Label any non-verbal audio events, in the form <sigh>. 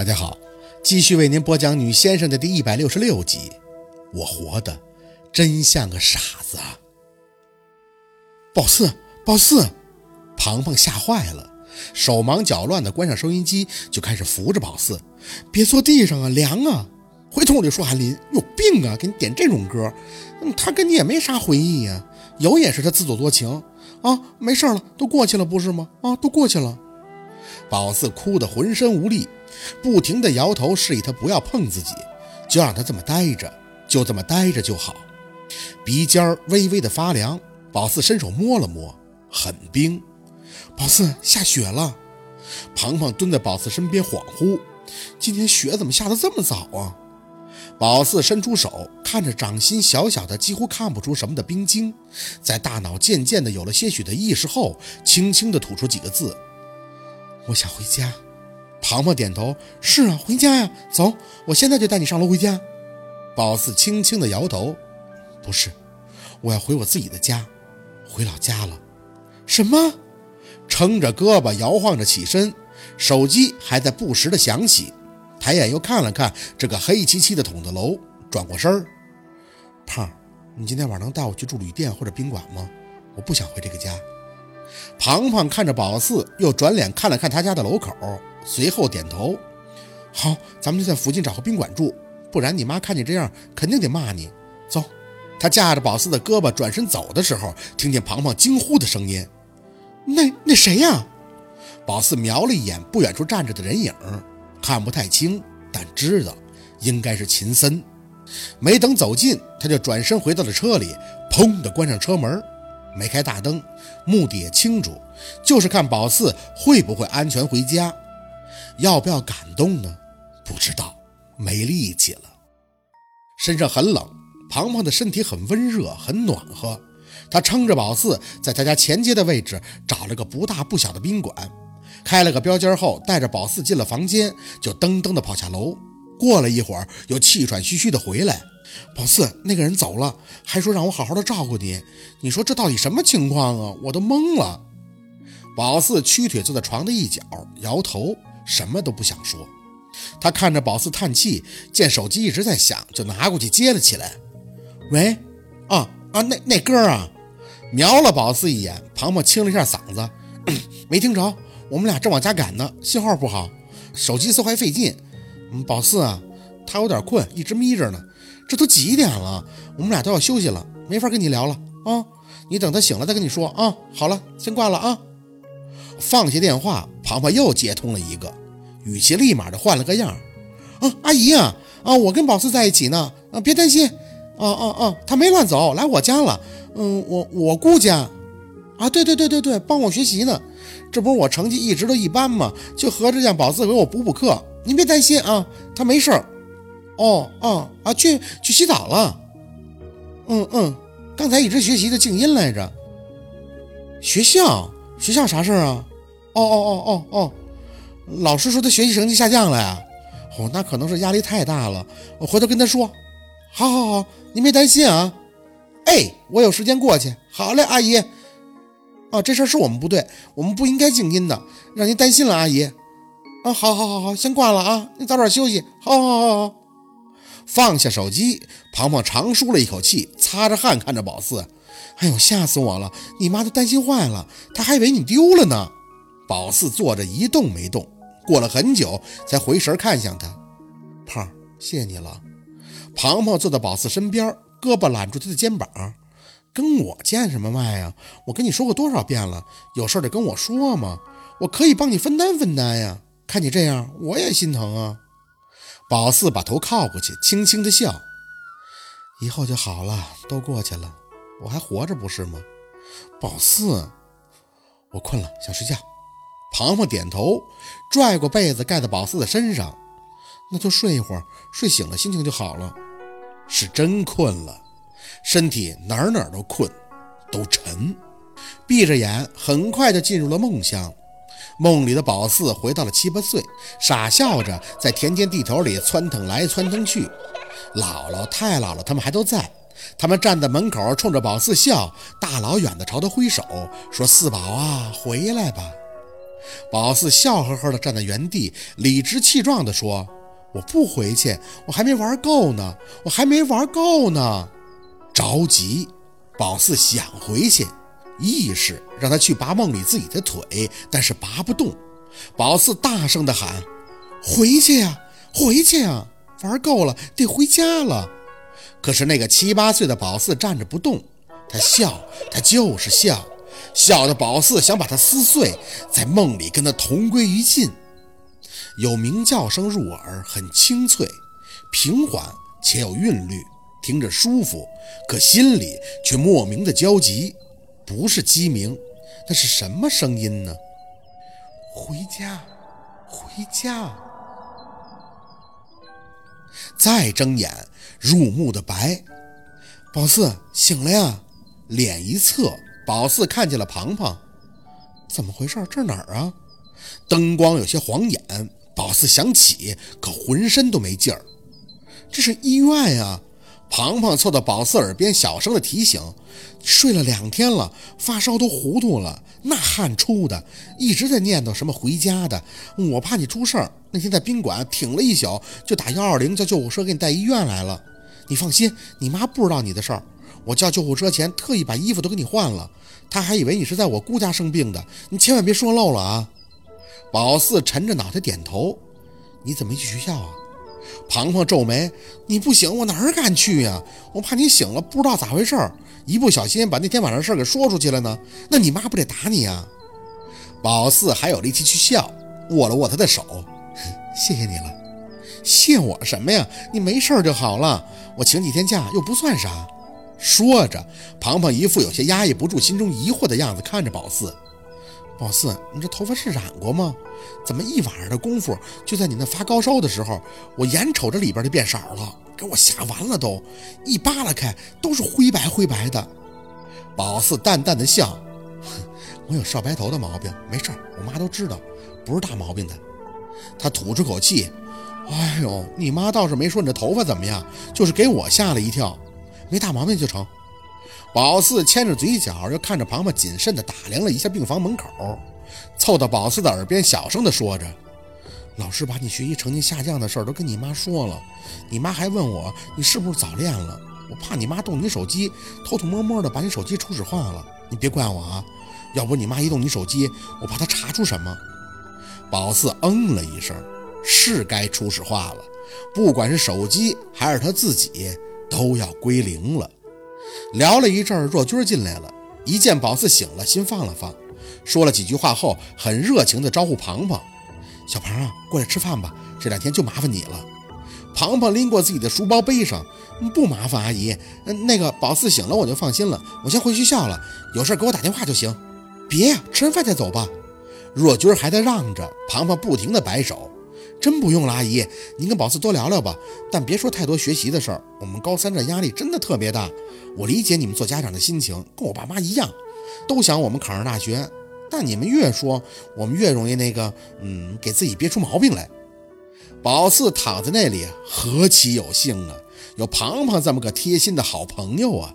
大家好，继续为您播讲《女先生》的第一百六十六集。我活的真像个傻子啊！宝四，宝四，庞庞吓坏了，手忙脚乱地关上收音机，就开始扶着宝四，别坐地上啊，凉啊！回头我就说韩林有病啊，给你点这种歌，他跟你也没啥回忆呀，有也是他自作多情啊，没事了，都过去了不是吗？啊，都过去了。宝四哭得浑身无力，不停地摇头，示意他不要碰自己，就让他这么待着，就这么待着就好。鼻尖微微的发凉，宝四伸手摸了摸，很冰。宝四下雪了。庞庞蹲在宝四身边恍惚，今天雪怎么下得这么早啊？宝四伸出手，看着掌心小小的、几乎看不出什么的冰晶，在大脑渐渐的有了些许的意识后，轻轻的吐出几个字。我想回家，庞庞点头，是啊，回家呀，走，我现在就带你上楼回家。宝四轻轻的摇头，不是，我要回我自己的家，回老家了。什么？撑着胳膊摇晃着起身，手机还在不时的响起，抬眼又看了看这个黑漆漆的筒子楼，转过身儿，胖，你今天晚上能带我去住旅店或者宾馆吗？我不想回这个家。庞庞看着宝四，又转脸看了看他家的楼口，随后点头：“好，咱们就在附近找个宾馆住，不然你妈看你这样，肯定得骂你。”走。他架着宝四的胳膊转身走的时候，听见庞庞惊呼的声音：“那那谁呀？”宝四瞄了一眼不远处站着的人影，看不太清，但知道应该是秦森。没等走近，他就转身回到了车里，砰的关上车门。没开大灯，目的也清楚，就是看宝四会不会安全回家，要不要感动呢？不知道，没力气了。身上很冷，庞庞的身体很温热，很暖和。他撑着宝四，在他家前街的位置找了个不大不小的宾馆，开了个标间后，带着宝四进了房间，就噔噔的跑下楼。过了一会儿，又气喘吁吁的回来。宝四，那个人走了，还说让我好好的照顾你。你说这到底什么情况啊？我都懵了。宝四屈腿坐在床的一角，摇头，什么都不想说。他看着宝四叹气，见手机一直在响，就拿过去接了起来。喂，啊啊，那那哥啊，瞄了宝四一眼，庞庞清了一下嗓子，<clears throat> 没听着。我们俩正往家赶呢，信号不好，手机搜还费劲。嗯，宝四啊，他有点困，一直眯着呢。这都几点了？我们俩都要休息了，没法跟你聊了啊！你等他醒了再跟你说啊。好了，先挂了啊。放下电话，庞庞又接通了一个，语气立马就换了个样。啊，阿姨啊，啊，我跟宝四在一起呢，啊，别担心。啊啊啊，他没乱走，来我家了。嗯，我我姑家。啊，对对对对对，帮我学习呢。这不是我成绩一直都一般吗？就合着让宝四给我补补课。您别担心啊，他没事儿。哦哦啊，去去洗澡了。嗯嗯，刚才一直学习的静音来着。学校学校啥事儿啊？哦哦哦哦哦，老师说他学习成绩下降了呀。哦，那可能是压力太大了。我回头跟他说。好，好，好，您别担心啊。哎，我有时间过去。好嘞，阿姨。啊，这事儿是我们不对，我们不应该静音的，让您担心了，阿姨。啊，好，好，好，好，先挂了啊，您早点休息。好，好，好，好。放下手机，庞庞长舒了一口气，擦着汗看着宝四：“哎呦，吓死我了！你妈都担心坏了，她还以为你丢了呢。”宝四坐着一动没动，过了很久才回神看向他：“胖，谢谢你了。”庞庞坐在宝四身边，胳膊揽住他的肩膀：“跟我见什么外呀？我跟你说过多少遍了，有事得跟我说嘛，我可以帮你分担分担呀。看你这样，我也心疼啊。”宝四把头靠过去，轻轻的笑：“以后就好了，都过去了，我还活着不是吗？”宝四，我困了，想睡觉。庞庞点头，拽过被子盖在宝四的身上：“那就睡一会儿，睡醒了心情就好了。”是真困了，身体哪哪都困，都沉。闭着眼，很快就进入了梦乡。梦里的宝四回到了七八岁，傻笑着在田间地头里窜腾来窜腾去。姥姥、太姥姥他们还都在，他们站在门口冲着宝四笑，大老远的朝他挥手，说：“四宝啊，回来吧。”宝四笑呵呵地站在原地，理直气壮地说：“我不回去，我还没玩够呢，我还没玩够呢。”着急，宝四想回去，意识让他去拔梦里自己的腿，但是拔不动。宝四大声地喊：“回去呀，回去呀！玩够了，得回家了。”可是那个七八岁的宝四站着不动，他笑，他就是笑。笑的宝四想把它撕碎，在梦里跟他同归于尽。有鸣叫声入耳，很清脆、平缓且有韵律，听着舒服，可心里却莫名的焦急。不是鸡鸣，那是什么声音呢？回家，回家。再睁眼，入目的白。宝四醒了呀，脸一侧。宝四看见了庞庞，怎么回事？这哪儿啊？灯光有些晃眼。宝四想起，可浑身都没劲儿。这是医院呀！庞庞凑到宝四耳边小声的提醒：“睡了两天了，发烧都糊涂了，那汗出的，一直在念叨什么回家的。我怕你出事儿，那天在宾馆挺了一宿，就打幺二零叫救护车给你带医院来了。你放心，你妈不知道你的事儿。我叫救护车前特意把衣服都给你换了。”他还以为你是在我姑家生病的，你千万别说漏了啊！宝四沉着脑袋点头。你怎么没去学校啊？庞庞皱眉。你不醒，我哪儿敢去呀？我怕你醒了不知道咋回事，一不小心把那天晚上事儿给说出去了呢，那你妈不得打你啊？宝四还有力气去笑，握了握他的手。谢谢你了。谢我什么呀？你没事就好了。我请几天假又不算啥。说着，庞庞一副有些压抑不住心中疑惑的样子，看着宝四。宝四，你这头发是染过吗？怎么一晚上的功夫，就在你那发高烧的时候，我眼瞅着里边就变色了，给我吓完了都。一扒拉开，都是灰白灰白的。宝四淡淡的笑，哼 <laughs> 我有少白头的毛病，没事我妈都知道，不是大毛病的。他吐出口气，哎呦，你妈倒是没说你这头发怎么样，就是给我吓了一跳。没大毛病就成。宝四牵着嘴角，又看着庞庞，谨慎地打量了一下病房门口，凑到宝四的耳边小声地说着：“老师把你学习成绩下降的事儿都跟你妈说了，你妈还问我你是不是早恋了。我怕你妈动你手机，偷偷摸摸的把你手机初始化了。你别怪我啊，要不你妈一动你手机，我怕她查出什么。”宝四嗯了一声，是该初始化了，不管是手机还是他自己。都要归零了。聊了一阵儿，若君进来了，一见宝四醒了，心放了放，说了几句话后，很热情地招呼庞庞：“小庞啊，过来吃饭吧，这两天就麻烦你了。”庞庞拎过自己的书包，背上：“不麻烦阿姨，那个宝四醒了我就放心了，我先回学校了，有事给我打电话就行。”“别呀，吃完饭再走吧。”若君还在让着，庞庞不停地摆手。真不用了，阿姨，您跟宝四多聊聊吧，但别说太多学习的事儿。我们高三这压力真的特别大，我理解你们做家长的心情，跟我爸妈一样，都想我们考上大学。但你们越说，我们越容易那个，嗯，给自己憋出毛病来。宝四躺在那里，何其有幸啊，有庞庞这么个贴心的好朋友啊！